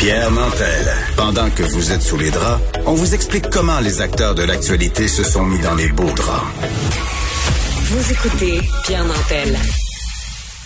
Pierre Mantel. Pendant que vous êtes sous les draps, on vous explique comment les acteurs de l'actualité se sont mis dans les beaux draps. Vous écoutez Pierre Mantel.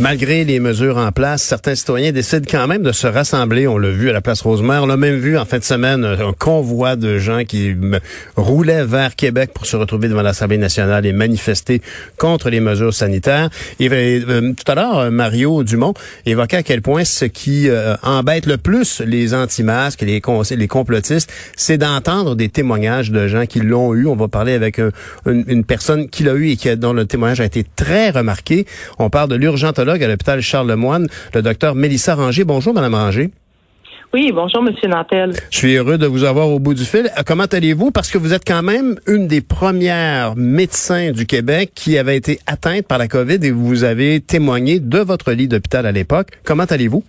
Malgré les mesures en place, certains citoyens décident quand même de se rassembler. On l'a vu à la place Rosemère. On l'a même vu en fin de semaine, un convoi de gens qui roulaient vers Québec pour se retrouver devant l'Assemblée nationale et manifester contre les mesures sanitaires. Et euh, tout à l'heure, euh, Mario Dumont évoquait à quel point ce qui euh, embête le plus les anti-masques, les, les complotistes, c'est d'entendre des témoignages de gens qui l'ont eu. On va parler avec une, personne qui l'a eu et qui dont le témoignage a été très remarqué. On parle de l'urgentologue à l'hôpital Charles-Lemoine, le docteur Mélissa Ranger. Bonjour, Madame Ranger. Oui, bonjour, Monsieur Nantel. Je suis heureux de vous avoir au bout du fil. Euh, comment allez-vous? Parce que vous êtes quand même une des premières médecins du Québec qui avait été atteinte par la COVID et vous avez témoigné de votre lit d'hôpital à l'époque. Comment allez-vous?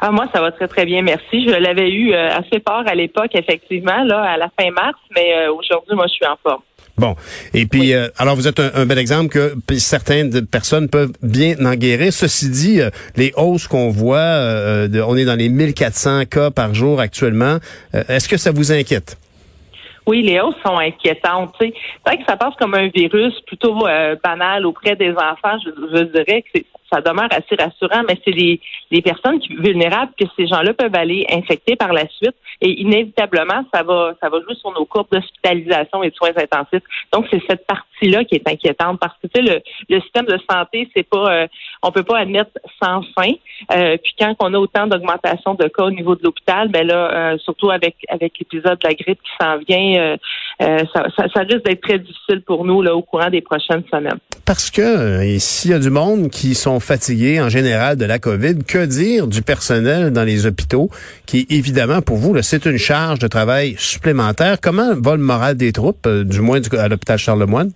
Ah, moi, ça va très, très bien, merci. Je l'avais eu euh, assez fort à l'époque, effectivement, là, à la fin mars, mais euh, aujourd'hui, moi, je suis en forme. Bon. Et puis, euh, alors vous êtes un, bel exemple que certaines personnes peuvent bien en guérir. Ceci dit, euh, les hausses qu'on voit, euh, on est dans les 1400 cas par jour actuellement. Est-ce que ça vous inquiète? Oui, les hausses sont inquiétantes. C'est vrai que ça passe comme un virus plutôt banal auprès des enfants. Je, je dirais que ça demeure assez rassurant, mais c'est les, les personnes vulnérables que ces gens-là peuvent aller infecter par la suite. Et inévitablement, ça va, ça va jouer sur nos courbes d'hospitalisation et de soins intensifs. Donc, c'est cette partie-là qui est inquiétante parce que tu sais, le, le système de santé, c'est pas, euh, on peut pas admettre sans fin. Euh, puis quand on a autant d'augmentation de cas au niveau de l'hôpital, ben là, euh, surtout avec avec l'épisode de la grippe qui s'en vient, ça, ça, ça, risque d'être très difficile pour nous là au courant des prochaines semaines. Parce que s'il y a du monde qui sont fatigués en général de la COVID, que dire du personnel dans les hôpitaux qui évidemment pour vous c'est une charge de travail supplémentaire? Comment va le moral des troupes, euh, du moins à l'hôpital Charlemagne?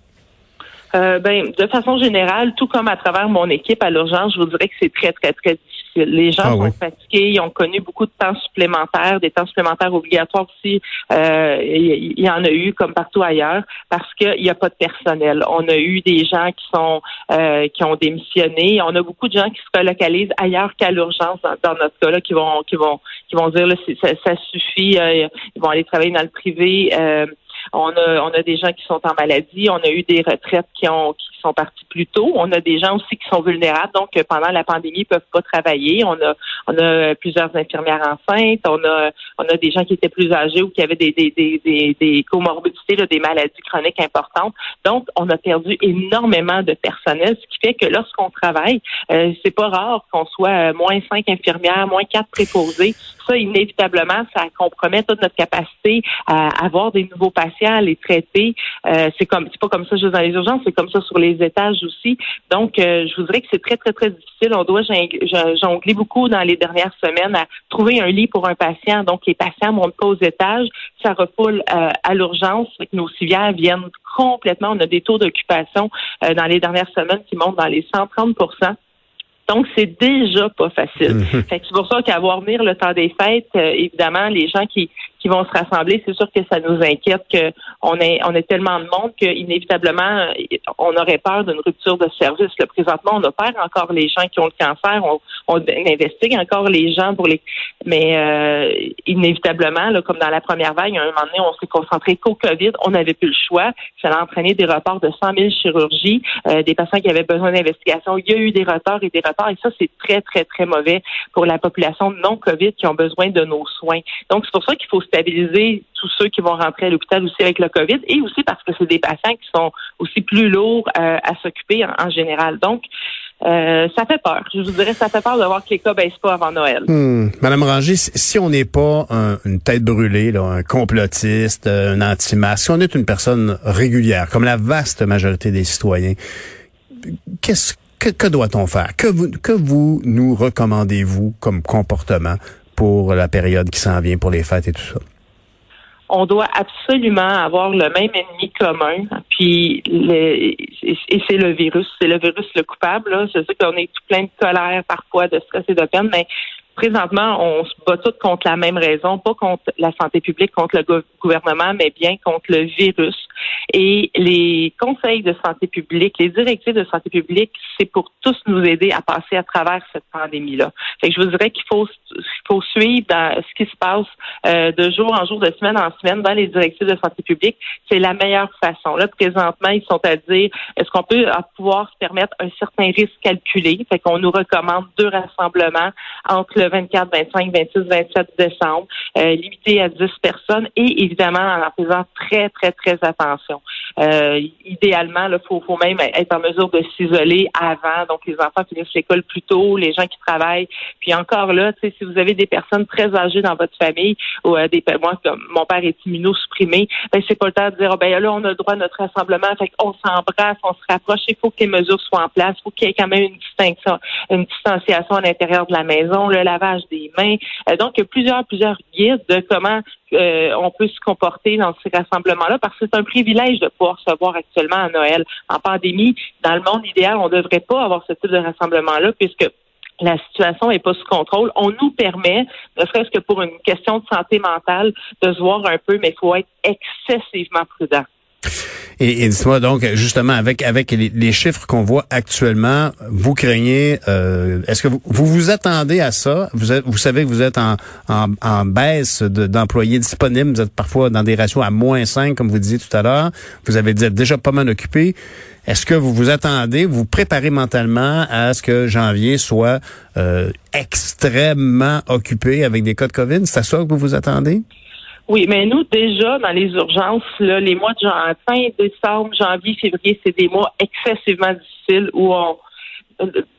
Euh, ben, de façon générale, tout comme à travers mon équipe à l'urgence, je vous dirais que c'est très, très, très difficile. Les gens ah sont fatigués, ils ont connu beaucoup de temps supplémentaires, des temps supplémentaires obligatoires aussi. Euh, il y, en a eu comme partout ailleurs parce qu'il n'y a pas de personnel. On a eu des gens qui sont euh, qui ont démissionné. On a beaucoup de gens qui se relocalisent ailleurs qu'à l'urgence dans, notre cas là, qui vont qui vont qui vont dire là, ça, ça suffit. ils vont aller travailler dans le privé. On a, on a des gens qui sont en maladie. On a eu des retraites qui ont qui sont partis plus tôt. On a des gens aussi qui sont vulnérables, donc euh, pendant la pandémie, ils peuvent pas travailler. On a, on a plusieurs infirmières enceintes. On a, on a des gens qui étaient plus âgés ou qui avaient des, des, des, des, comorbidités, des maladies chroniques importantes. Donc, on a perdu énormément de personnel, ce qui fait que lorsqu'on travaille, euh, c'est pas rare qu'on soit euh, moins cinq infirmières, moins quatre préposés. Ça, inévitablement, ça compromet toute notre capacité à avoir des nouveaux patients, à les traiter. Euh, c'est comme, c'est pas comme ça juste dans les urgences, c'est comme ça sur les étages aussi. Donc, euh, je vous dirais que c'est très, très, très difficile. On doit jongler beaucoup dans les dernières semaines à trouver un lit pour un patient. Donc, les patients montent pas aux étages. Ça refoule euh, à l'urgence. Nos civières viennent complètement. On a des taux d'occupation euh, dans les dernières semaines qui montent dans les 130% donc, c'est déjà pas facile. Mhm. c'est pour ça qu'à voir venir le temps des fêtes, évidemment, les gens qui, qui vont se rassembler, c'est sûr que ça nous inquiète qu'on ait on est tellement de monde qu'inévitablement on aurait peur d'une rupture de service. Le présentement, on opère encore les gens qui ont le cancer, on, on investigue encore les gens pour les mais euh, inévitablement, là, comme dans la première vague, à un moment donné, on s'est concentré qu'au COVID, on n'avait plus le choix. Ça a entraîné des reports de 100 000 chirurgies, euh, des patients qui avaient besoin d'investigation. Il y a eu des retards et des retards, et ça, c'est très, très, très mauvais pour la population non COVID qui ont besoin de nos soins. Donc, c'est pour ça qu'il faut stabiliser tous ceux qui vont rentrer à l'hôpital aussi avec le COVID et aussi parce que c'est des patients qui sont aussi plus lourds euh, à s'occuper en, général. Donc, euh, ça fait peur. Je vous dirais, ça fait peur de voir que les cas baissent pas avant Noël. Hmm. Madame Ranger, si on n'est pas une tête brûlée, un complotiste, un anti-masque, si on est une personne régulière, comme la vaste majorité des citoyens, qu'est-ce que, que doit-on faire? Que vous, que vous nous recommandez-vous comme comportement pour la période qui s'en vient, pour les fêtes et tout ça? on doit absolument avoir le même ennemi commun. Puis et c'est le virus, c'est le virus le coupable. Je sais qu'on est tout plein de colère parfois, de stress et de peine, mais présentement, on se bat tous contre la même raison, pas contre la santé publique, contre le gouvernement, mais bien contre le virus. Et les conseils de santé publique, les directives de santé publique, c'est pour tous nous aider à passer à travers cette pandémie-là. Fait que je vous dirais qu'il faut, faut suivre dans ce qui se passe euh, de jour en jour, de semaine en semaine dans les directives de santé publique. C'est la meilleure façon. Là, présentement, ils sont à dire est-ce qu'on peut pouvoir se permettre un certain risque calculé? Fait qu'on nous recommande deux rassemblements entre le 24, 25, 26, 27 décembre, euh, limité à 10 personnes et évidemment en faisant très, très, très attention. Euh, idéalement, il faut, faut même être en mesure de s'isoler avant. Donc, les enfants finissent l'école plus tôt, les gens qui travaillent. Puis encore là, si vous avez des personnes très âgées dans votre famille, ou euh, des moi, comme mon père est immunosupprimé, ben, c'est pas le temps de dire, oh, ben là, on a le droit à notre rassemblement, fait on s'embrasse, on se rapproche, il faut que les mesures soient en place, il faut qu'il y ait quand même une distinction, une distanciation à l'intérieur de la maison, le lavage des mains. Euh, donc, il y a plusieurs, plusieurs guides de comment euh, on peut se comporter dans ces rassemblements-là parce que c'est un privilège de pouvoir se voir actuellement à Noël. En pandémie, dans le monde idéal, on ne devrait pas avoir ce type de rassemblement-là puisque la situation n'est pas sous contrôle. On nous permet, ne serait-ce que pour une question de santé mentale, de se voir un peu, mais il faut être excessivement prudent. Et, et dis-moi donc, justement, avec avec les, chiffres qu'on voit actuellement, vous craignez, euh, est-ce que vous, vous, attendez à ça? Vous, vous savez que vous êtes en, en, baisse d'employés disponibles, vous êtes parfois dans des ratios à moins 5, comme vous disiez tout à l'heure. Vous avez dit déjà pas mal occupé. Est-ce que vous vous attendez, vous, préparez mentalement à ce que janvier soit euh, extrêmement occupé avec des cas de COVID? C'est à ça que vous vous attendez? Oui, mais nous, déjà, dans les urgences, là, les mois de janvier, fin décembre, janvier, février, c'est des mois excessivement difficiles où on,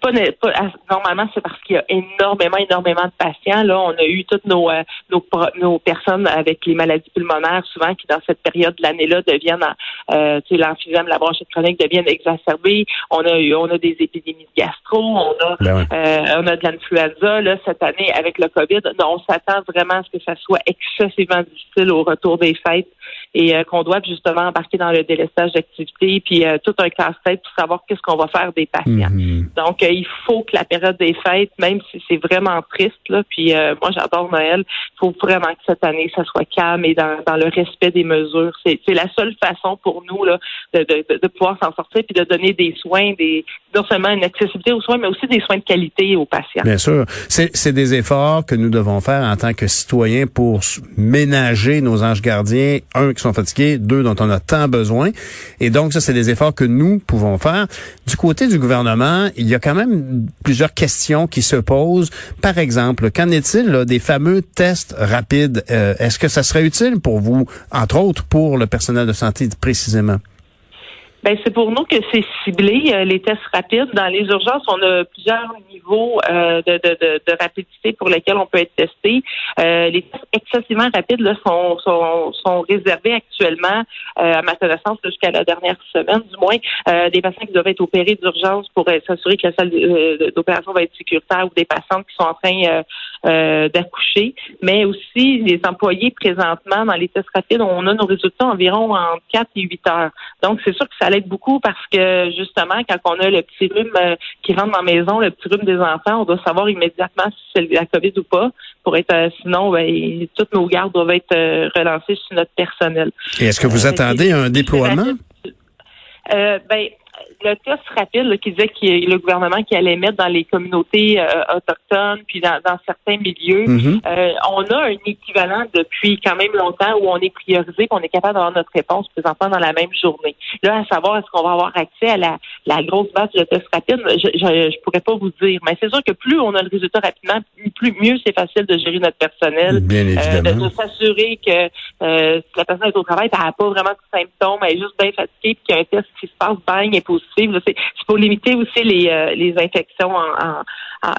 pas, ah, normalement, c'est parce qu'il y a énormément, énormément de patients. Là, on a eu toutes nos, euh, nos, nos, personnes avec les maladies pulmonaires, souvent qui dans cette période de l'année-là deviennent, euh, tu sais, l'emphysème, la bronchite chronique deviennent exacerbées. On a eu, on a des épidémies de gastro, on a, ben euh, on a de l'influenza. Là, cette année avec le Covid, on s'attend vraiment à ce que ça soit excessivement difficile au retour des fêtes et euh, qu'on doit justement embarquer dans le délestage d'activité, puis euh, tout un casse-tête pour savoir qu'est-ce qu'on va faire des patients. Mhm. Donc, euh, il faut que la période des fêtes, même si c'est vraiment triste, là, puis moi j'adore Noël, il faut vraiment que cette année, ça soit calme et dans, dans le respect des mesures. C'est la seule façon pour nous là, de, de, de pouvoir s'en sortir puis de donner des soins, des non seulement une accessibilité aux soins, mais aussi des soins de qualité aux patients. Bien sûr. C'est des efforts que nous devons faire en tant que citoyens pour ménager nos anges gardiens, un, qui sont fatigués, deux, dont on a tant besoin. Et donc, ça, c'est des efforts que nous pouvons faire. Du côté du gouvernement, il y a quand même plusieurs questions qui se posent. Par exemple, qu'en est-il des fameux tests rapides? Euh, est-ce que ça serait utile pour vous, entre autres pour le personnel de santé précisément? Ben c'est pour nous que c'est ciblé euh, les tests rapides. Dans les urgences, on a plusieurs niveaux euh, de, de, de, de, rapidité pour lesquels on peut être testé. Euh, les tests excessivement rapides là, sont, sont, sont réservés actuellement, à ma connaissance, jusqu'à la dernière semaine, du moins, des patients qui doivent être opérés d'urgence pour s'assurer que la salle d'opération va être sécuritaire ou des patients qui sont en train d'accoucher. Mais aussi, les employés présentement dans les tests rapides, on a nos résultats environ en 4 et 8 heures. Donc, c'est sûr que ça l'aide beaucoup parce que justement, quand on a le petit rhume euh, qui rentre dans la maison, le petit rhume des enfants, on doit savoir immédiatement si c'est la COVID ou pas. Pour être euh, sinon, ben, toutes nos gardes doivent être euh, relancées sur notre personnel. Et est-ce que vous attendez un déploiement? ben, le test rapide qui disait que le gouvernement qui allait mettre dans les communautés euh, autochtones puis dans, certains milieux, mhm. euh, on a un équivalent depuis quand même longtemps où on est priorisé, qu'on est capable d'avoir notre réponse présentement dans la même journée. Là, à savoir est-ce qu'on va avoir accès à la, la grosse base de test rapide, je, je, pourrais pas vous dire, mais c'est sûr que plus on a le résultat rapidement, plus mieux c'est facile de gérer notre personnel, Bien euh, de, s'assurer que si la personne est au travail, elle n'a pas vraiment de symptômes, elle est juste bien fatiguée, puis qu'il y a un test qui se passe, bang, est positif c'est pour limiter aussi les, euh, les infections en,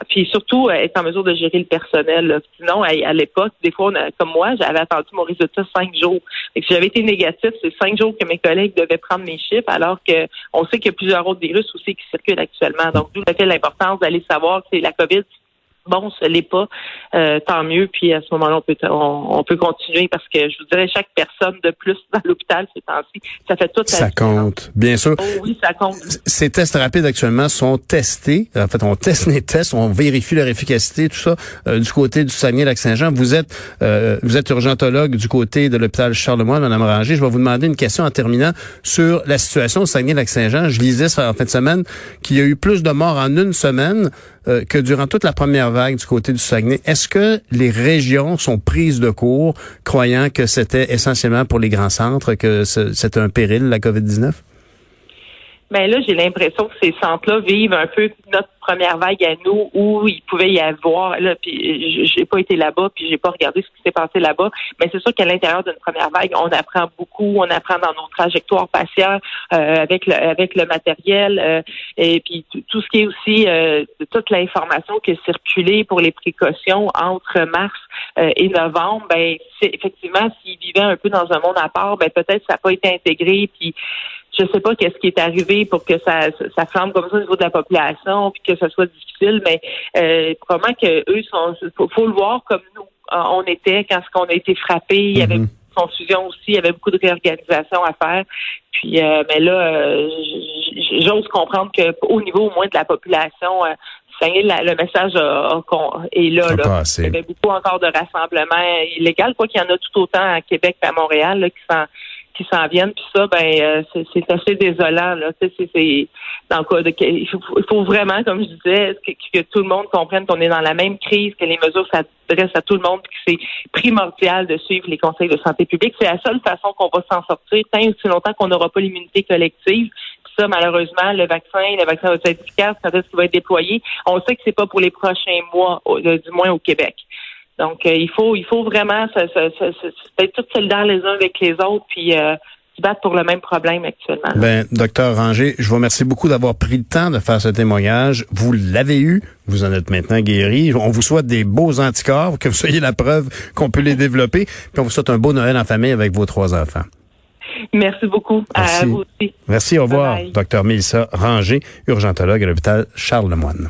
puis surtout euh, être en mesure de gérer le personnel. Sinon, à, l'époque, des fois, comme moi, j'avais attendu mon résultat cinq jours. Et si j'avais été négatif, c'est cinq jours que mes collègues devaient prendre mes chiffres, alors que on sait qu'il y a plusieurs autres virus aussi qui circulent actuellement. Donc, d'où fait l'importance d'aller savoir que c'est la COVID bon, ce l'est pas, euh, tant mieux. Puis à ce moment-là, on peut, on, peut continuer parce que je vous dirais, chaque personne de plus dans l'hôpital ces temps-ci, ça fait toute Ça compte, bien sûr. Oh oui, ça compte. Ces tests rapides actuellement sont testés. En fait, on teste les tests, on vérifie leur efficacité, tout ça. Euh, du côté du Saguenay-Lac-Saint-Jean, vous êtes euh, vous êtes urgentologue du côté de l'hôpital Charlemagne, Madame Ranger. Je vais vous demander une question en terminant sur la situation au Saguenay-Lac-Saint-Jean. Je lisais en fin de semaine qu'il y a eu plus de morts en une semaine euh, que durant toute la première vague du côté du Saguenay. Est-ce que les régions sont prises de court, croyant que c'était essentiellement pour les grands centres, que c'était un péril, la COVID-19? Ben là, j'ai l'impression que ces centres-là vivent un peu notre première vague à nous où il pouvait y avoir là puis j'ai pas été là-bas puis j'ai pas regardé ce qui s'est passé là-bas. Mais c'est sûr qu'à l'intérieur d'une première vague on apprend beaucoup on apprend dans nos trajectoires patients euh, avec le avec le matériel euh, et puis tout ce qui est aussi euh, toute l'information qui est circulée pour les précautions entre mars et novembre ben effectivement s'ils vivaient un peu dans un monde à part ben peut-être ça n'a pas été intégré puis je sais pas qu'est-ce qui est arrivé pour que ça ça flambe comme ça au niveau de la population puis que ce soit difficile, mais euh, probablement que eux sont faut, le voir comme nous euh, on était quand on a été frappé, il y avait mhm. confusion aussi, il y avait beaucoup de réorganisation à faire. Puis euh, mais là euh, j'ose comprendre que au niveau au moins de la population euh, le message est là. là. Il y avait beaucoup encore de rassemblements illégaux, quoi qu'il y en a tout autant à Québec et à Montréal là, qui sont qui s'en viennent. Puis ça, ben euh, c'est assez désolant. Là. C'est, dans le cas de, il, faut, vraiment, comme je disais, que, tout le monde comprenne qu'on est dans la même crise, que les mesures s'adressent à tout le monde, que c'est primordial de suivre les conseils de santé publique. C'est la seule façon qu'on va s'en sortir, tant aussi longtemps qu'on n'aura pas l'immunité collective. Puis ça, malheureusement, le vaccin, le vaccin va être efficace, quand est-ce qu'il va être déployé? On sait que c'est pas pour les prochains mois, du moins au Québec. Donc, euh, il faut il faut vraiment être tous solidaires les uns avec les autres, puis euh, se battre pour le même problème actuellement. Ben, docteur Ranger, je vous remercie beaucoup d'avoir pris le temps de faire ce témoignage. Vous l'avez eu, vous en êtes maintenant guéri. On vous souhaite des beaux anticorps, que vous soyez la preuve qu'on peut les développer. Puis on vous souhaite un beau Noël en famille avec vos trois enfants. Merci beaucoup. Merci. À vous aussi. Merci, au revoir. Docteur Mélissa Ranger, urgentologue à l'hôpital Charles-Lemoine.